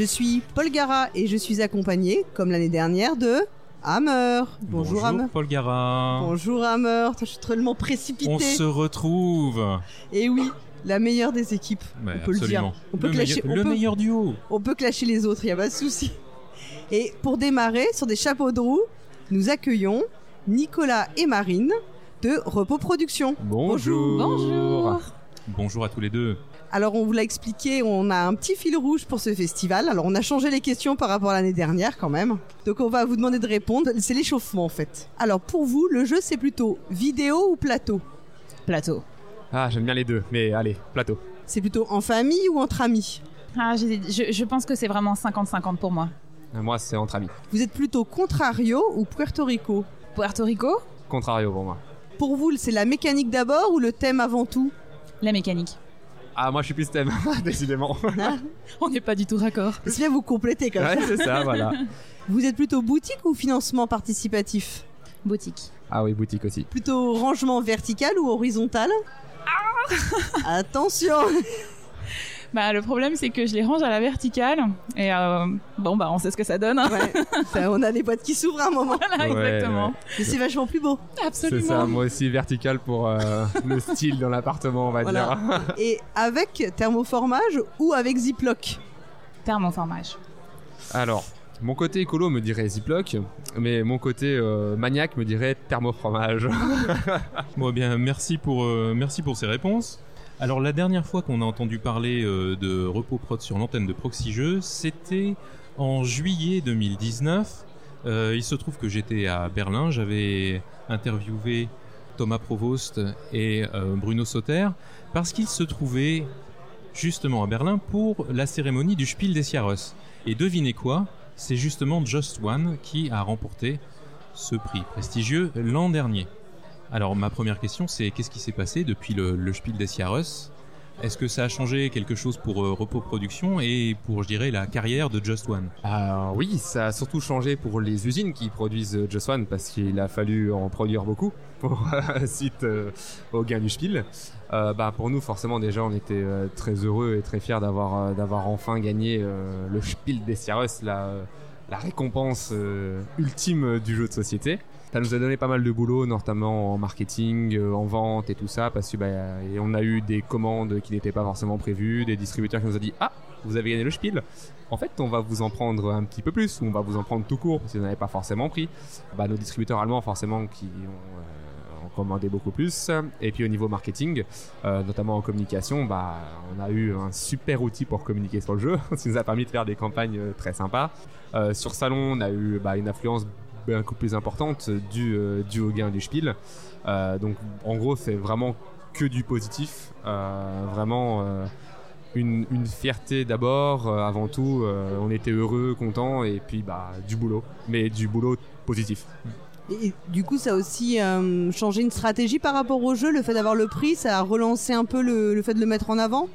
Je suis Paul Gara et je suis accompagné, comme l'année dernière, de Hammer. Bonjour, Hammer. Paul Gara. Bonjour Hammer. Je suis tellement précipité. On se retrouve. Et oui, la meilleure des équipes. On peut le dire. absolument. On peut le clasher- meilleur, on le peut- meilleur duo. On peut clasher les autres, il n'y a pas de souci. Et pour démarrer, sur des chapeaux de roue, nous accueillons Nicolas et Marine de Repos Production. Bonjour. Bonjour. Bonjour à tous les deux. Alors on vous l'a expliqué, on a un petit fil rouge pour ce festival. Alors on a changé les questions par rapport à l'année dernière quand même. Donc on va vous demander de répondre. C'est l'échauffement en fait. Alors pour vous, le jeu c'est plutôt vidéo ou plateau? Plateau. Ah, j'aime bien les deux, mais allez, plateau. C'est plutôt en famille ou entre amis? Ah, je, je pense que c'est vraiment 50-50 pour moi. Euh, Moi, c'est entre amis. Vous êtes plutôt Contrario ou Puerto Rico? Puerto Rico, Contrario pour moi. Pour vous, c'est la mécanique d'abord ou le thème avant tout? La mécanique. Ah, moi, je suis plus thème, décidément. On n'est pas du tout raccord. C'est bien vous compléter quand même. ouais, c'est ça, voilà. Vous êtes plutôt boutique ou financement participatif? Boutique. Ah oui, boutique aussi. Plutôt rangement vertical ou horizontal? Attention Bah, le problème, c'est que je les range à la verticale. Et euh, bon, bah, on sait ce que ça donne. hein. Ouais, on a des boîtes qui s'ouvrent à un moment. Voilà, Ouais, exactement. ouais. Mais c'est vachement plus beau. C'est Absolument. ça, moi aussi, vertical pour euh, le style dans l'appartement, on va Voilà. dire. Et avec thermoformage ou avec Ziploc Thermoformage. Alors, mon côté écolo me dirait Ziploc, mais mon côté euh, maniaque me dirait thermofromage. Bon, eh bien, merci pour, euh, merci pour ces réponses. Alors, la dernière fois qu'on a entendu parler euh, de Repos Prod sur l'antenne de Proxy Jeux, c'était en juillet 2019. Euh, il se trouve que j'étais à Berlin, j'avais interviewé Thomas Provost et euh, Bruno Sauter parce qu'ils se trouvaient justement à Berlin pour la cérémonie du Spiel des Jahres. Et devinez quoi? C'est justement Just One qui a remporté ce prix prestigieux l'an dernier. Alors ma première question c'est qu'est-ce qui s'est passé depuis le, Spiel des Jahres Est-ce que ça a changé quelque chose pour euh, Repos Production et pour je dirais la carrière de Just One? Ah oui, ça a surtout changé pour les usines qui produisent euh, Just One parce qu'il a fallu en produire beaucoup pour euh, suite euh, au gain du Spiel. Euh, bah pour nous forcément déjà on était euh, très heureux et très fiers d'avoir enfin gagné le Spiel des la euh, la récompense euh, ultime du jeu de société. Ça nous a donné pas mal de boulot, notamment en marketing, euh, en vente et tout ça, parce que bah, on a eu des commandes qui n'étaient pas forcément prévues, des distributeurs qui nous ont dit ah vous avez gagné le Spiel, en fait, on va vous en prendre un petit peu plus, ou on va vous en prendre tout court, parce que vous n'avez pas forcément pris. Bah, nos distributeurs allemands, forcément, qui ont, commandé beaucoup plus. Et puis au niveau marketing, euh, notamment en communication, bah, on a eu un super outil pour communiquer sur le jeu, ce qui nous a permis de faire des campagnes euh, très sympas. Euh, sur Salon, on a eu bah, une influence beaucoup plus importante due, euh, au gain du Spiel. Donc en gros, c'est vraiment que du positif. Vraiment une, fierté d'abord, avant tout. on était heureux, contents, et puis bah, du boulot. Mais du boulot positif. Et du coup, ça a aussi euh, changé une stratégie par rapport au jeu. Le fait d'avoir le prix, ça a relancé un peu le, le fait de le mettre en avant?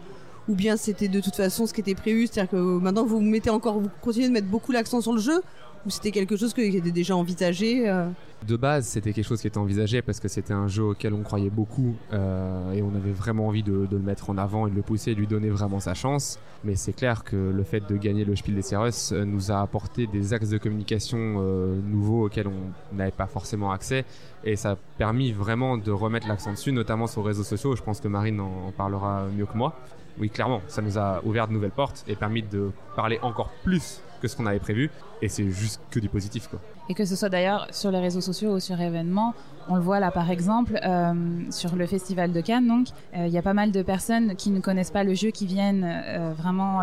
Ou bien c'était de toute façon ce qui était prévu C'est-à-dire que maintenant vous mettez encore, vous continuez de mettre beaucoup l'accent sur le jeu Ou c'était quelque chose qui était déjà envisagé euh De base, c'était quelque chose qui était envisagé parce que c'était un jeu auquel on croyait beaucoup euh, et on avait vraiment envie de, le mettre en avant et de le pousser et de lui donner vraiment sa chance. Mais c'est clair que le fait de gagner le Spiel des Jahres euh, nous a apporté des axes de communication nouveaux auxquels on n'avait pas forcément accès et ça a permis vraiment de remettre l'accent dessus, notamment sur les réseaux sociaux. Je pense que Marine en, en parlera mieux que moi. Oui, clairement, ça nous a ouvert de nouvelles portes et permis de parler encore plus ce qu'on avait prévu et c'est juste que du positif quoi. Et que ce soit d'ailleurs sur les réseaux sociaux ou sur événements, on le voit là par exemple euh, sur le festival de Cannes. Donc, euh, il y a pas mal de personnes qui ne connaissent pas le jeu, qui viennent euh, vraiment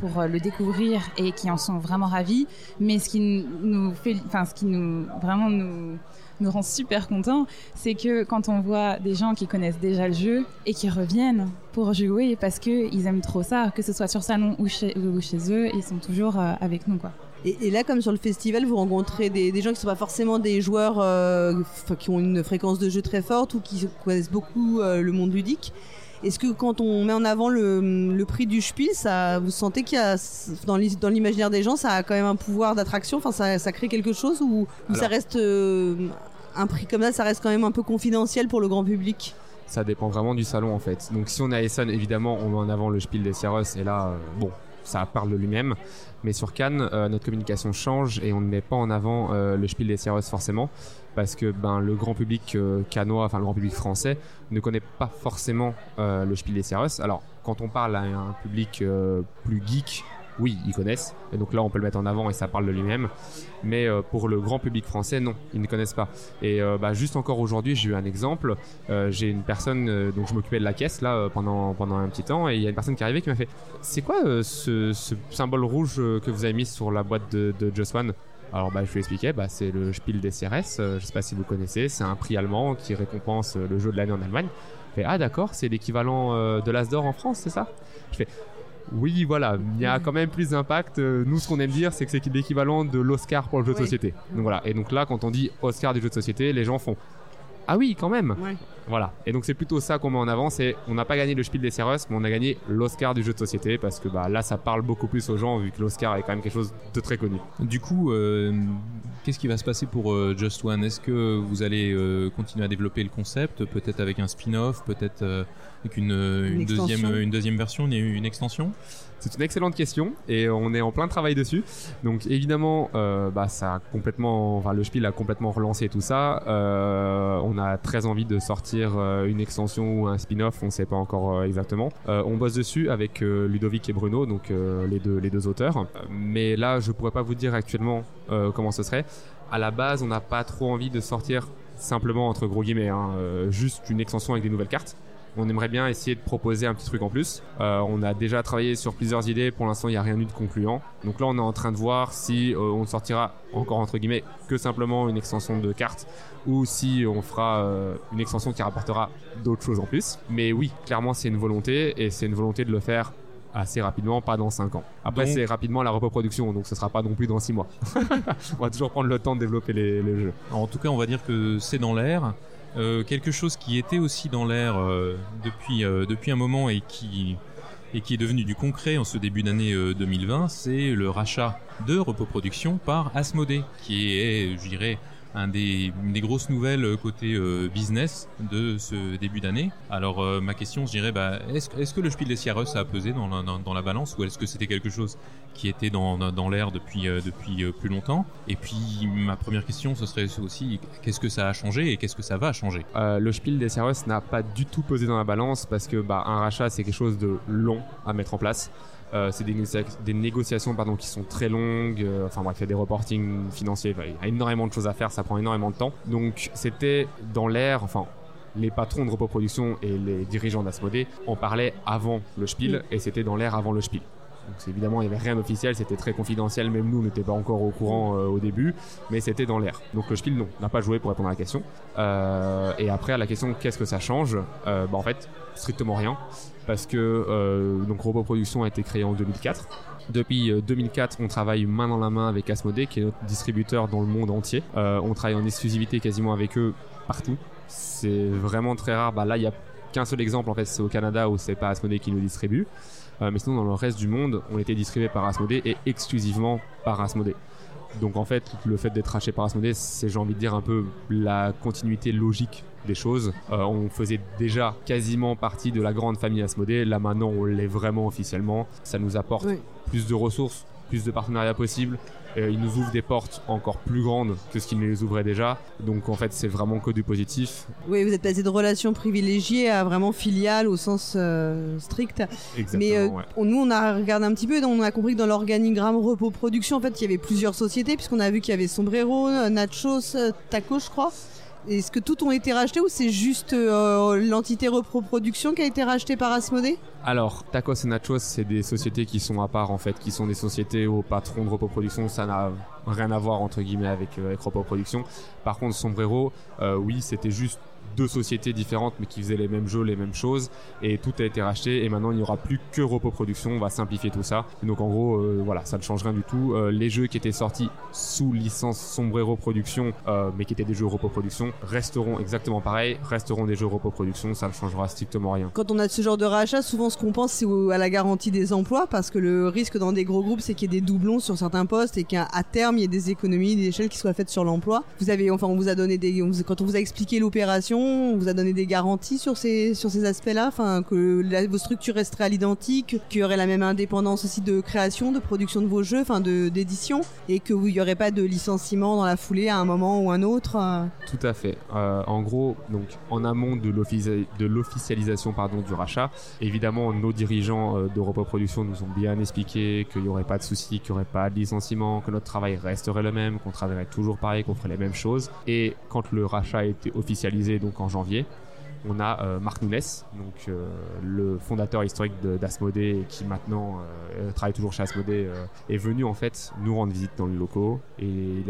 pour le découvrir et qui en sont vraiment ravis. Mais ce qui nous fait, enfin, ce qui nous vraiment nous nous rend super contents, c'est que quand on voit des gens qui connaissent déjà le jeu et qui reviennent pour jouer parce qu'ils aiment trop ça, que ce soit sur salon ou chez, ou chez eux, ils sont toujours euh, avec nous quoi. Et, là, comme sur le festival, vous rencontrez des, gens qui ne sont pas forcément des joueurs euh, qui ont une fréquence de jeu très forte ou qui connaissent beaucoup euh, le monde ludique. Est-ce que quand on met en avant le, prix du Spiel, ça, vous sentez qu'il y a dans l'imaginaire des gens, ça a quand même un pouvoir d'attraction? Enfin, ça, crée quelque chose ou, ça reste euh, un prix comme ça, ça reste quand même un peu confidentiel pour le grand public ça dépend vraiment du salon en fait. Donc si on est à Essen, évidemment, on met en avant le Spiel des Sierras et là, bon, ça parle de lui-même. Mais sur Cannes, euh, notre communication change et on ne met pas en avant euh, le Spiel des Sierras forcément parce que ben, le grand public euh, canois, enfin le grand public français, ne connaît pas forcément le Spiel des Sierras. Alors quand on parle à un public plus geek, oui, ils connaissent. Et donc là, on peut le mettre en avant et ça parle de lui-même. Mais euh, pour le grand public français, non, ils ne connaissent pas. Et euh, bah, juste encore aujourd'hui, j'ai eu un exemple. Euh, j'ai une personne, donc je m'occupais de la caisse là pendant, pendant un petit temps, et il y a une personne qui est arrivée qui m'a fait C'est quoi ce, symbole rouge que vous avez mis sur la boîte de, Just One? Alors bah, je lui expliquais, bah, c'est le Spiel des CRS, je sais pas si vous connaissez, c'est un prix allemand qui récompense le jeu de l'année en Allemagne. Je fais, ah d'accord, c'est l'équivalent de l'As d'or en France, c'est ça? Je fais, oui, voilà, il y a quand même plus d'impact. Euh, nous, ce qu'on aime dire, c'est que c'est l'équivalent de l'Oscar pour le jeu de société. Donc voilà. Et donc là, quand on dit Oscar du jeu de société, les gens font ah oui, quand même. Voilà. Et donc c'est plutôt ça qu'on met en avant. C'est on n'a pas gagné le Spiel des Serres, mais on a gagné l'Oscar du jeu de société parce que bah là, ça parle beaucoup plus aux gens vu que l'Oscar est quand même quelque chose de très connu. Du coup, euh, qu'est-ce qui va se passer pour euh, Just One? Est-ce que vous allez continuer à développer le concept, peut-être avec un spin-off, peut-être avec une, deuxième, une deuxième version, une, une extension c'est une excellente question et on est en plein travail dessus. Donc évidemment, euh, bah, ça a complètement, enfin le Spiel a complètement relancé tout ça. Euh, on a très envie de sortir euh, une extension ou un spin-off, on ne sait pas encore exactement. on bosse dessus avec Ludovic et Bruno, donc les deux les deux auteurs. Mais là, je pourrais pas vous dire actuellement comment ce serait. À la base, on n'a pas trop envie de sortir simplement entre gros guillemets, hein, juste une extension avec des nouvelles cartes on aimerait bien essayer de proposer un petit truc en plus. Euh, on a déjà travaillé sur plusieurs idées, pour l'instant il n'y a rien eu de concluant. Donc là on est en train de voir si euh, on sortira encore entre guillemets que simplement une extension de cartes ou si on fera euh, une extension qui rapportera d'autres choses en plus. Mais oui, clairement c'est une volonté et c'est une volonté de le faire assez rapidement, pas dans 5 ans. Après, c'est rapidement la reproduction, donc ce sera pas non plus dans 6 mois. on va toujours prendre le temps de développer les, les jeux. En tout cas, on va dire que c'est dans l'air. Euh, quelque chose qui était aussi dans l'air euh, depuis, euh, depuis un moment et qui, et qui est devenu du concret en ce début d'année 2020, c'est le rachat de Repos Production par Asmodée, qui est, je dirais, un des, grosses nouvelles euh, côté euh, business de ce début d'année. Alors euh, ma question, je dirais, bah, est-ce est que le Spiel des Sierras a pesé dans la, balance ou est-ce que c'était quelque chose qui était dans, l'air depuis, depuis plus longtemps? Et puis ma première question, ce serait aussi, qu'est-ce que ça a changé et qu'est-ce que ça va changer? Le Spiel des Sierras n'a pas du tout pesé dans la balance parce que bah, un rachat, c'est quelque chose de long à mettre en place. Euh, c'est des, négociations pardon, qui sont très longues. Euh, enfin bref, il y a des reportings financiers. Il y a énormément de choses à faire. Ça prend énormément de temps. Donc c'était dans l'air. Enfin, les patrons de repos production et les dirigeants d'Asmodée en parlaient avant le Spiel et c'était dans l'air avant le Spiel. Donc évidemment, il n'y avait rien d'officiel, c'était très confidentiel, même nous, n'étions pas encore au courant euh, au début, mais c'était dans l'air. Donc Spiel, non, n'a pas joué pour répondre à la question. et après, à la question, qu'est-ce que ça change bah, En fait, strictement rien parce que euh, donc Robot Production a été créé en 2004. Depuis 2004, euh, on travaille main dans la main avec Asmodee, qui est notre distributeur dans le monde entier. Euh, on travaille en exclusivité quasiment avec eux partout. C'est vraiment très rare. Bah, là, il y a qu'un seul exemple en fait, c'est au Canada où c'est pas Asmodee qui nous distribue. Mais sinon, dans le reste du monde, on était distribué par Asmodee et exclusivement par Asmodee. Donc en fait, le fait d'être racheté par Asmodee, c'est j'ai envie de dire un peu la continuité logique des choses. Euh, on faisait déjà quasiment partie de la grande famille Asmodée. Là maintenant, on l'est vraiment officiellement. Ça nous apporte plus de ressources, plus de partenariats possibles. Euh, il nous ouvre des portes encore plus grandes que ce qu'il nous les ouvrait déjà. Donc en fait, c'est vraiment que du positif. Oui, vous êtes passé de relations privilégiées à vraiment filiales au sens euh, strict. Exactement, Mais nous, on a regardé un petit peu et on a compris que dans l'organigramme repos production, en fait, il y avait plusieurs sociétés puisqu'on a vu qu'il y avait Sombrero, Nachos, Taco, je crois. Est-ce que tout ont été rachetés ou c'est juste euh, l'entité reproduction qui a été rachetée par Asmodée? Alors, Tacos et Nachos, c'est des sociétés qui sont à part en fait, qui sont des sociétés au patron de reproduction. Ça n'a rien à voir entre guillemets avec, euh, avec. Par contre, Sombrero, euh, oui, c'était juste deux sociétés différentes mais qui faisaient les mêmes jeux, les mêmes choses et tout a été racheté et maintenant il n'y aura plus que Repo Production, on va simplifier tout ça. Donc en gros euh, voilà, ça ne change rien du tout. Euh, les jeux qui étaient sortis sous licence Sombrero Production euh, mais qui étaient des jeux Repo Production resteront exactement pareils, resteront des jeux Repo Production, ça ne changera strictement rien. Quand on a ce genre de rachat, souvent ce qu'on pense c'est à la garantie des emplois parce que le risque dans des gros groupes c'est qu'il y ait des doublons sur certains postes et qu'à terme il y ait des économies, des échelles qui soient faites sur l'emploi. Vous avez enfin on vous a donné des quand on vous a expliqué l'opération on vous a donné des garanties sur ces, sur ces aspects-là? Enfin, Que vos structures resteraient à l'identique, qu'il y aurait la même indépendance aussi de création, de production de vos jeux, enfin d'édition, et qu'il n'y aurait pas de licenciement dans la foulée à un moment ou un autre euh? Tout à fait. Euh, en gros, donc, en amont de l'officialisation du rachat, évidemment, nos dirigeants euh, d'Europa nous ont bien expliqué qu'il n'y aurait pas de soucis, qu'il n'y aurait pas de licenciement, que notre travail resterait le même, qu'on travaillerait toujours pareil, qu'on ferait les mêmes choses. Et quand le rachat a été officialisé, donc en janvier, on a euh, Marc Nunes, donc euh, le fondateur historique d'Asmodée qui maintenant euh, travaille toujours chez Asmodée, est venu en fait nous rendre visite dans les locaux. Et il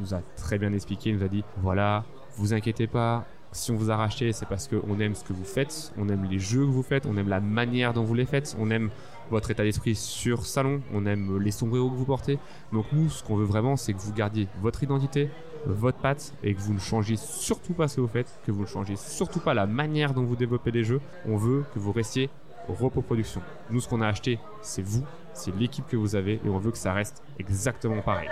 nous a très bien expliqué, il nous a dit voilà, vous inquiétez pas, si on vous a c'est parce qu'on aime ce que vous faites, on aime les jeux que vous faites, on aime la manière dont vous les faites, on aime votre état d'esprit sur salon, on aime les sombreros que vous portez. Donc nous, ce qu'on veut vraiment, c'est que vous gardiez votre identité, votre patte et que vous ne changiez surtout pas ce que vous faites, que vous ne changez surtout pas la manière dont vous développez les jeux. On veut que vous restiez repos production. Nous, ce qu'on a acheté, c'est vous, c'est l'équipe que vous avez et on veut que ça reste exactement pareil.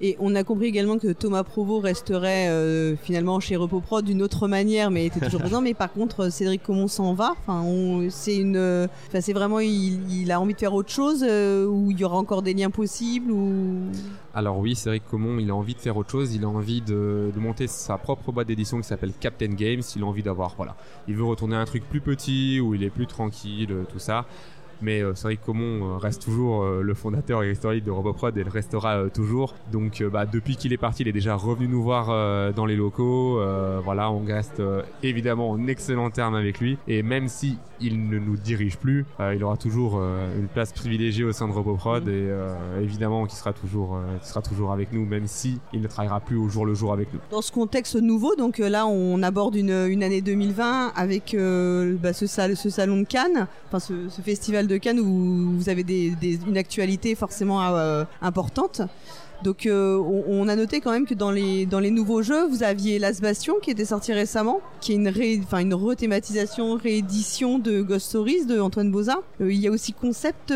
Et on a compris également que Thomas Provost resterait euh, finalement chez RepoPro d'une autre manière, mais était toujours présent. Mais par contre, Cédric Comon s'en va. Enfin, c'est une, enfin, c'est vraiment, il, a envie de faire autre chose, euh, ou il y aura encore des liens possibles, ou? Alors oui, Cédric Comon, il a envie de faire autre chose. Il a envie de, de monter sa propre boîte d'édition qui s'appelle Captain Games. Il a envie d'avoir, voilà, il veut retourner à un truc plus petit où il est plus tranquille, tout ça. Mais euh, Cédric Comon euh, reste toujours euh, le fondateur historique de Roboprod et le restera toujours. Donc bah, depuis qu'il est parti, il est déjà revenu nous voir dans les locaux. voilà, on reste évidemment en excellent terme avec lui. Et même si il ne nous dirige plus, il aura toujours une place privilégiée au sein de Roboprod et évidemment qu'il sera toujours, sera toujours avec nous, même si il ne travaillera plus au jour le jour avec nous. Dans ce contexte nouveau, donc là on aborde une, année 2020 avec bah, ce, ce, salon de Cannes, enfin ce, ce festival de de Cannes où vous avez une actualité forcément euh, importante. Donc euh, on, a noté quand même que dans les, dans les nouveaux jeux, vous aviez Las Bastion qui était sorti récemment, qui est une, ré, une rethématisation, réédition de Ghost Stories de Antoine Boza. Euh, il y a aussi Concept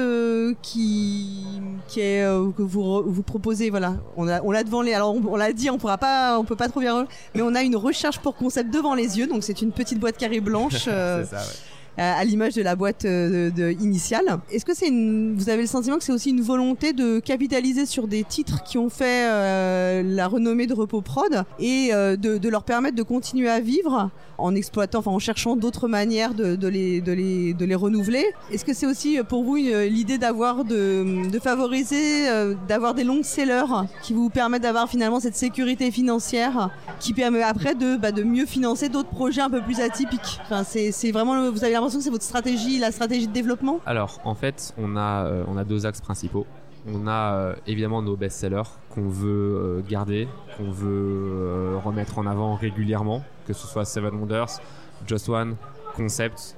qui, qui est, que vous, vous proposez, voilà, on l'a on devant les... Alors on, l'a dit, on pourra pas, on peut pas trop bien... Mais on a une recherche pour Concept devant les yeux, donc c'est une petite boîte carrée blanche. c'est ça, ouais à l'image de la boîte euh, de, initiale. Est-ce que c'est une, vous avez le sentiment que c'est aussi une volonté de capitaliser sur des titres qui ont fait euh, la renommée de Repos Prod et euh, de, de, leur permettre de continuer à vivre en exploitant, enfin en cherchant d'autres manières de, de, les, de, les, de les renouveler? Est-ce que c'est aussi pour vous l'idée d'avoir de, de favoriser, d'avoir des longs sellers qui vous permettent d'avoir finalement cette sécurité financière qui permet après de, bah, de mieux financer d'autres projets un peu plus atypiques? Enfin, c'est vraiment, vous avez que c'est votre stratégie, la stratégie de développement Alors, en fait, on a, euh, on a deux axes principaux. On a euh, évidemment nos best-sellers qu'on veut euh, garder, qu'on veut remettre en avant régulièrement, que ce soit Seven Wonders, Just One, Concept,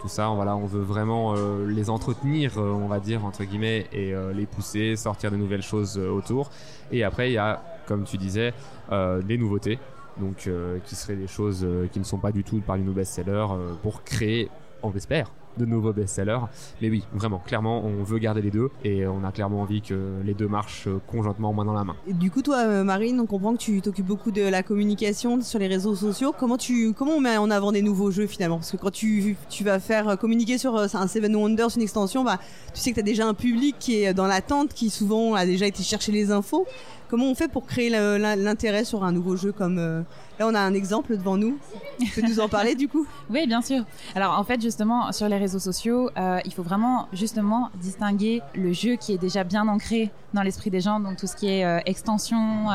tout ça. Voilà, on veut vraiment les entretenir, on va dire entre guillemets, et les pousser, sortir de nouvelles choses autour. Et après, il y a, comme tu disais, des nouveautés donc euh, qui seraient des choses euh, qui ne sont pas du tout parmi nos best-sellers euh, pour créer, on l'espère, de nouveaux best-sellers. Mais oui, vraiment, clairement, on veut garder les deux et on a clairement envie que les deux marchent conjointement main dans la main. Et du coup, toi, Marine, on comprend que tu t'occupes beaucoup de la communication sur les réseaux sociaux. Comment tu, comment on met en avant des nouveaux jeux finalement? Parce que quand tu, tu vas faire communiquer sur un Seven Wonders, une extension, bah, tu sais que tu as déjà un public qui est dans l'attente, qui souvent a déjà été chercher les infos. Comment on fait pour créer l'intérêt sur un nouveau jeu comme euh, là on a un exemple devant nous. Tu peux nous en parler du coup? Oui, bien sûr. Alors en fait, justement, sur les réseaux sociaux, euh, il faut vraiment justement distinguer le jeu qui est déjà bien ancré dans l'esprit des gens, donc tout ce qui est euh, extension,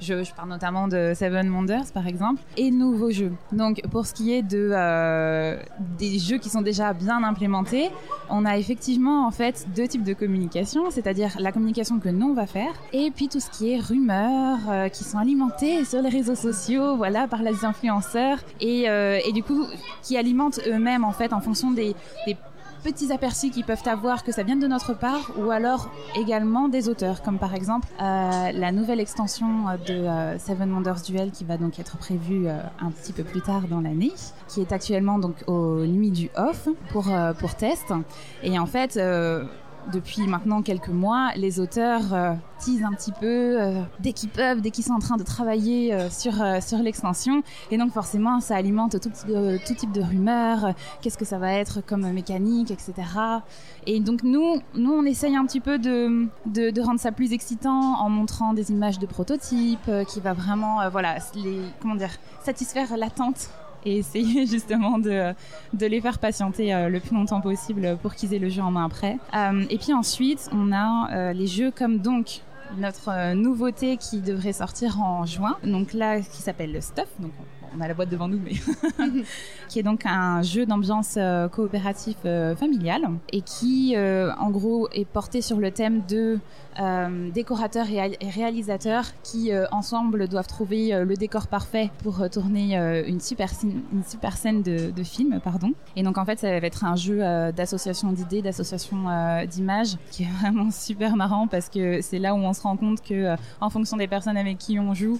je, parle notamment de Seven Wonders par exemple, et nouveaux jeux. Donc pour ce qui est de des jeux qui sont déjà bien implémentés, on a effectivement en fait deux types de communication, c'est-à-dire la communication que nous on va faire, et puis tout ce qui est rumeurs euh, qui sont alimentées sur les réseaux sociaux, voilà, par les influenceurs, et, euh, et du coup qui alimentent eux-mêmes en fait en fonction des, petits aperçus qu'ils peuvent avoir que ça vienne de notre part ou alors également des auteurs comme par exemple euh, la nouvelle extension de euh, Seven Wonders Duel qui va donc être prévue un petit peu plus tard dans l'année qui est actuellement donc aux nuits du off pour pour test. Et en fait depuis maintenant quelques mois, les auteurs euh, teasent un petit peu euh, dès qu'ils peuvent, dès qu'ils sont en train de travailler euh, sur, euh, sur l'extension. Et donc forcément, ça alimente tout, type de- rumeurs. Qu'est-ce que ça va être comme mécanique, etc. Et donc nous, nous on essaye un petit peu de, de, rendre ça plus excitant en montrant des images de prototypes qui va vraiment, voilà, les, comment dire, satisfaire l'attente et essayer justement de, de les faire patienter euh, le plus longtemps possible pour qu'ils aient le jeu en main après. Euh, et puis ensuite, on a euh, les jeux comme donc notre nouveauté qui devrait sortir en juin, donc là qui s'appelle le Stuff. On- a la boîte devant nous, mais qui est donc un jeu d'ambiance euh, coopératif euh, familial et qui, euh, en gros, est porté sur le thème de décorateurs et, réalisateurs qui, ensemble, doivent trouver le décor parfait pour tourner une, super scène, une super scène de, de film. Pardon. Et donc, en fait, ça va être un jeu d'association d'idées, d'association d'images qui est vraiment super marrant parce que c'est là où on se rend compte que, en fonction des personnes avec qui on joue,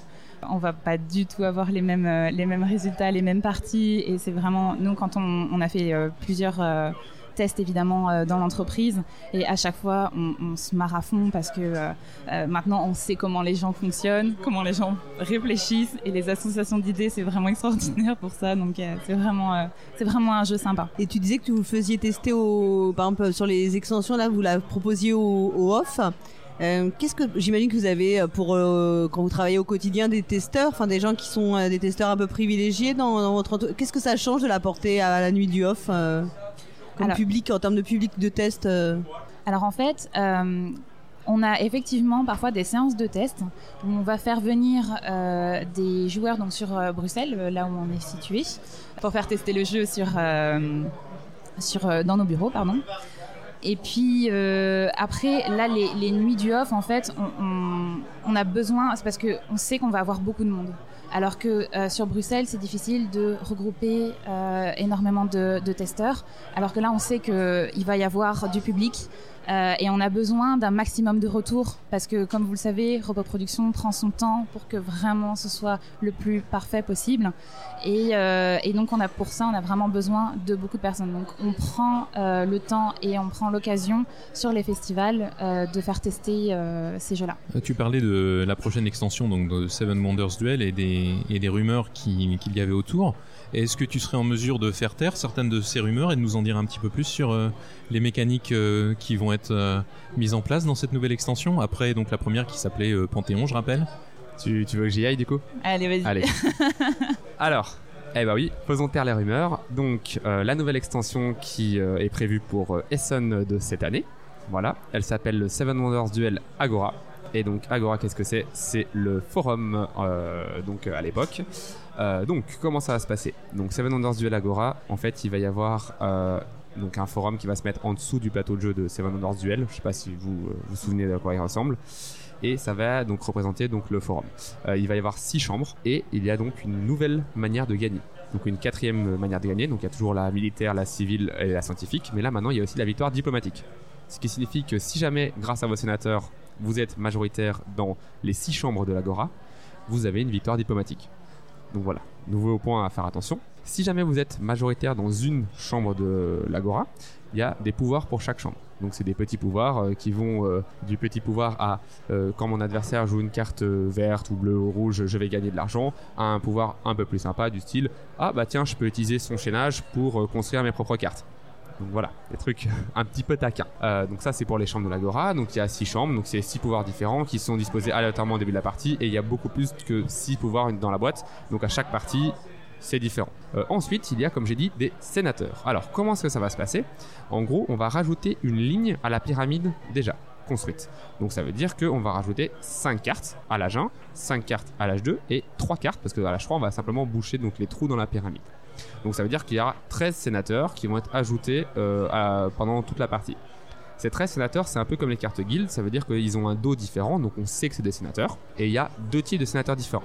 on va pas du tout avoir les mêmes euh, les mêmes résultats, les mêmes parties. Et c'est vraiment nous quand on, a fait euh, plusieurs euh, tests évidemment dans l'entreprise et à chaque fois on, on se fond parce que maintenant on sait comment les gens fonctionnent, comment les gens réfléchissent et les associations d'idées c'est vraiment extraordinaire pour ça. Donc c'est vraiment vraiment un jeu sympa. Et tu disais que vous le faisiez tester au, par exemple sur les extensions là, vous la proposiez au, au off. Euh, Qu'est-ce que j'imagine que vous avez euh, pour euh, quand vous travaillez au quotidien des testeurs, enfin des gens qui sont euh, des testeurs un peu privilégiés dans, dans votre Qu'est-ce que ça change de la porter à la nuit du off comme Alors- public en termes de public de test Alors en fait, on a effectivement parfois des séances de test où on va faire venir des joueurs donc sur Bruxelles, là où on est situé, pour faire tester le jeu sur, sur dans nos bureaux, pardon. Et puis euh, après, là, les, les nuits du off, en fait, on, on, on a besoin, c'est parce que on sait qu'on va avoir beaucoup de monde. Alors que euh, sur Bruxelles, c'est difficile de regrouper euh, énormément de, de testeurs. Alors que là, on sait qu'il va y avoir du public euh, et on a besoin d'un maximum de retours parce que, comme vous le savez, Robot Production prend son temps pour que vraiment ce soit le plus parfait possible. Et, euh, donc, on a pour ça, on a vraiment besoin de beaucoup de personnes. Donc, on prend euh, le temps et on prend l'occasion sur les festivals de faire tester ces jeux-là. Tu parlais de la prochaine extension donc de Seven Wonders Duel et des, rumeurs qui- qu'il y avait autour. Est-ce que tu serais en mesure de faire taire certaines de ces rumeurs et de nous en dire un petit peu plus sur les mécaniques qui vont être euh, mises en place dans cette nouvelle extension Après donc la première qui s'appelait euh, Panthéon, je rappelle. Tu, tu veux que j'y aille du coup? Allez, vas-y. Allez. Alors, eh ben oui, faisons taire les rumeurs. Donc, euh, la nouvelle extension qui euh, est prévue pour euh, Essen de cette année. Voilà, elle s'appelle le Seven Wonders Duel Agora. Et donc, Agora, qu'est-ce que c'est? C'est le forum, euh, donc euh, à l'époque. Euh, donc, comment ça va se passer? Donc, Seven Wonders Duel Agora, en fait, il va y avoir euh, donc un forum qui va se mettre en dessous du plateau de jeu de Seven Wonders Duel. Je sais pas si vous euh, vous souvenez de quoi il ressemble. Et ça va donc représenter donc le forum. Euh, il va y avoir six chambres et il y a donc une nouvelle manière de gagner. Donc une quatrième manière de gagner. Donc il y a toujours la militaire, la civile et la scientifique. Mais là maintenant il y a aussi la victoire diplomatique. Ce qui signifie que si jamais, grâce à vos sénateurs, vous êtes majoritaire dans les six chambres de l'Agora, vous avez une victoire diplomatique. Donc voilà, nouveau point à faire attention. Si jamais vous êtes majoritaire dans une chambre de l'Agora, il y a des pouvoirs pour chaque chambre. Donc c'est des petits pouvoirs euh, qui vont euh, du petit pouvoir à euh, quand mon adversaire joue une carte verte ou bleue ou rouge, je vais gagner de l'argent, à un pouvoir un peu plus sympa du style ah bah tiens je peux utiliser son chaînage pour construire mes propres cartes. Donc voilà, des trucs un petit peu taquins. Donc ça c'est pour les chambres de l'Agora. Donc il y a six chambres, donc c'est six pouvoirs différents qui sont disposés aléatoirement au début de la partie et il y a beaucoup plus que six pouvoirs dans la boîte. Donc à chaque partie, c'est différent. Euh, ensuite, il y a, comme j'ai dit, des sénateurs. Alors, comment est-ce que ça va se passer? En gros, on va rajouter une ligne à la pyramide déjà construite. Donc ça veut dire qu'on va rajouter 5 cartes à l'âge 1, 5 cartes à l'âge 2 et 3 cartes parce que à l'âge 3 on va simplement boucher donc les trous dans la pyramide. Donc ça veut dire qu'il y aura 13 sénateurs qui vont être ajoutés euh, pendant toute la partie. Ces 13 sénateurs, c'est un peu comme les cartes guild, ça veut dire qu'ils ont un dos différent, donc on sait que c'est des sénateurs. Et il y a deux types de sénateurs différents.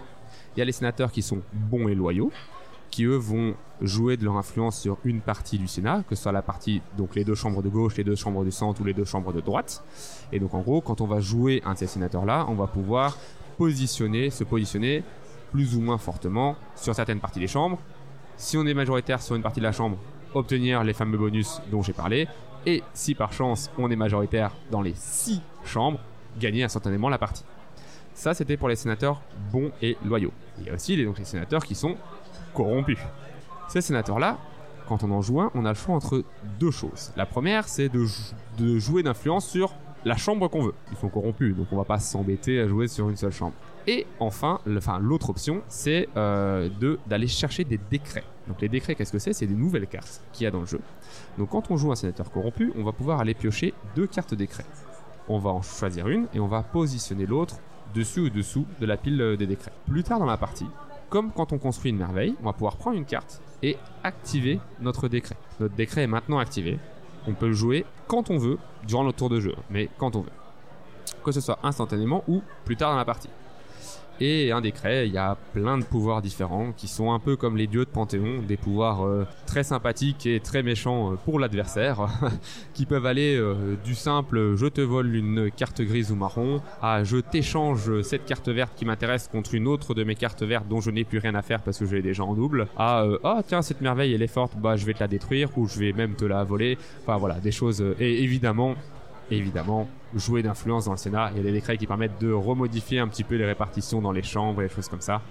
Il y a les sénateurs qui sont bons et loyaux, qui eux vont jouer de leur influence sur une partie du Sénat, que ce soit la partie, donc les deux chambres de gauche, les deux chambres du centre ou les deux chambres de droite. Et donc en gros, quand on va jouer un de ces sénateurs-là, on va pouvoir positionner, se positionner plus ou moins fortement sur certaines parties des chambres. Si on est majoritaire sur une partie de la chambre, obtenir les fameux bonus dont j'ai parlé. Et si par chance on est majoritaire dans les six chambres, gagner instantanément la partie. Ça, c'était pour les sénateurs bons et loyaux. Il y a aussi donc, les sénateurs qui sont corrompus. Ces sénateurs-là, quand on en joue un, on a le choix entre deux choses. La première, c'est de, jou- de jouer d'influence sur la chambre qu'on veut. Ils sont corrompus, donc on va pas s'embêter à jouer sur une seule chambre. Et enfin, l'autre option, c'est euh, d'aller chercher des décrets. Donc les décrets, qu'est-ce que c'est? C'est des nouvelles cartes qu'il y a dans le jeu. Donc quand on joue un sénateur corrompu, on va pouvoir aller piocher deux cartes décrets. On va en choisir une et on va positionner l'autre dessus ou dessous de la pile euh, des décrets. Plus tard dans la partie, comme quand on construit une merveille, on va pouvoir prendre une carte et activer notre décret. Notre décret est maintenant activé. On peut le jouer quand on veut, durant notre tour de jeu, mais quand on veut. Que ce soit instantanément ou plus tard dans la partie. Et un décret, il y a plein de pouvoirs différents qui sont un peu comme les dieux de Panthéon, des pouvoirs euh, très sympathiques et très méchants euh, pour l'adversaire, qui peuvent aller euh, du simple je te vole une carte grise ou marron à je t'échange cette carte verte qui m'intéresse contre une autre de mes cartes vertes dont je n'ai plus rien à faire parce que je l'ai déjà en double à ah tiens cette merveille elle est forte bah je vais te la détruire ou je vais même te la voler enfin voilà des choses et évidemment évidemment jouer d'influence dans le Sénat. Il y a des décrets qui permettent de remodifier un petit peu les répartitions dans les chambres et des choses comme ça.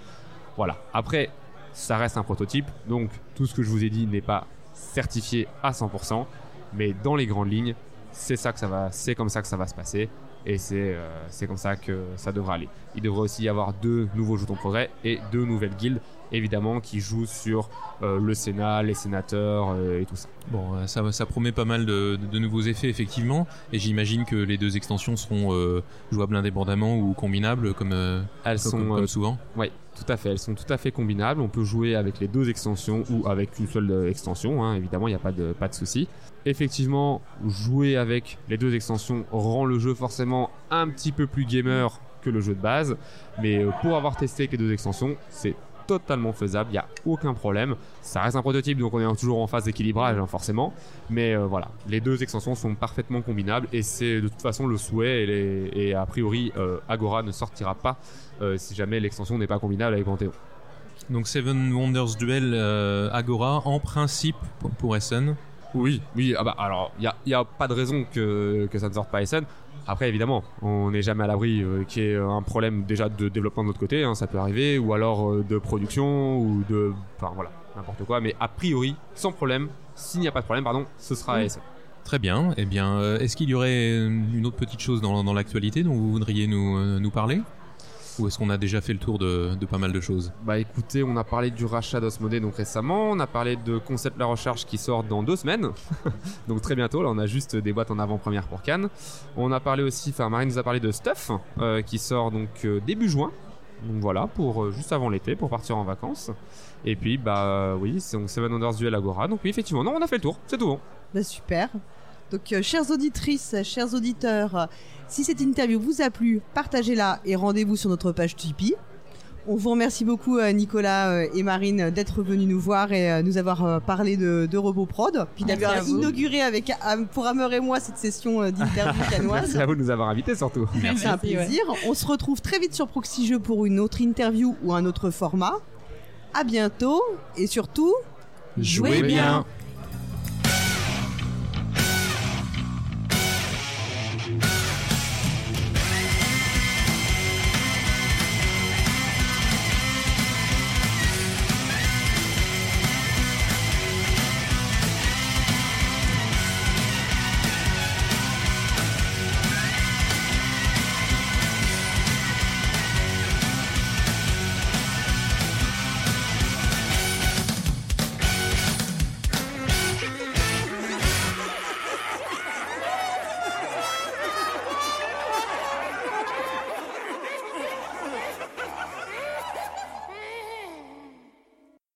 Voilà. Après, ça reste un prototype, donc tout ce que je vous ai dit n'est pas certifié à 100%, mais dans les grandes lignes, c'est ça que ça va, c'est comme ça que ça va se passer. Et c'est euh, comme ça que ça devra aller. Il devrait aussi y avoir deux nouveaux jetons de progrès et deux nouvelles guildes, évidemment, qui jouent sur euh, le Sénat, les sénateurs euh, et tout ça. Bon, euh, ça, ça promet pas mal de, de nouveaux effets, effectivement. Et j'imagine que les deux extensions seront euh, jouables indépendamment ou combinables, comme, Elles comme, sont comme souvent. Oui, tout à fait. Elles sont tout à fait combinables. On peut jouer avec les deux extensions ou avec une seule extension. hein. Évidemment, il n'y a pas de, pas de souci. Effectivement, jouer avec les deux extensions rend le jeu forcément un petit peu plus gamer que le jeu de base. Mais pour avoir testé avec les deux extensions, c'est totalement faisable. Il n'y a aucun problème. Ça reste un prototype, donc on est toujours en phase d'équilibrage, hein, forcément. Mais euh, voilà, les deux extensions sont parfaitement combinables et c'est de toute façon le souhait. Et, les- et a priori, euh, Agora ne sortira pas euh, si jamais l'extension n'est pas combinable avec Panthéon. Donc Seven Wonders Duel euh, Agora, en principe, pour, pour Essen? Oui, oui, ah bah alors, il n'y a, y a pas de raison que, que ça ne sorte pas SN. Après, évidemment, on n'est jamais à l'abri euh, qu'il y ait un problème déjà de développement de notre côté, hein, ça peut arriver, ou alors euh, de production, ou de. Enfin voilà, n'importe quoi, mais a priori, sans problème, s'il n'y a pas de problème, pardon, ce sera Oui. Très bien. Eh bien, euh, est-ce qu'il y aurait euh, une autre petite chose dans, dans l'actualité dont vous voudriez nous, euh, nous parler? Ou est-ce qu'on a déjà fait le tour de, de pas mal de choses Bah écoutez, on a parlé du rachat d'Osmodée donc récemment, on a parlé de Concept La Recharge qui sort dans deux semaines, donc très bientôt, là on a juste des boîtes en avant-première pour Cannes. On a parlé aussi, enfin Marine nous a parlé de Stuff euh, qui sort donc euh, début juin, donc voilà, pour euh, juste avant l'été, pour partir en vacances. Et puis bah oui, c'est donc Seven Wonders Duel Agora, donc oui effectivement, non on a fait le tour, c'est tout bon. Bah, super. Donc, euh, chères auditrices, chers auditeurs, si cette interview vous a plu, partagez-la et rendez-vous sur notre page Tipeee. On vous remercie beaucoup, euh, Nicolas euh, et Marine, d'être venus nous voir et nous avoir parlé de, de RoboProd, puis Merci d'avoir inauguré avec, pour Amer et moi cette session d'interview canoise. Merci à vous de nous avoir invités surtout. C'est un ouais. plaisir. On se retrouve très vite sur Proxy Jeux pour une autre interview ou un autre format. À bientôt et surtout, Jouez bien. bien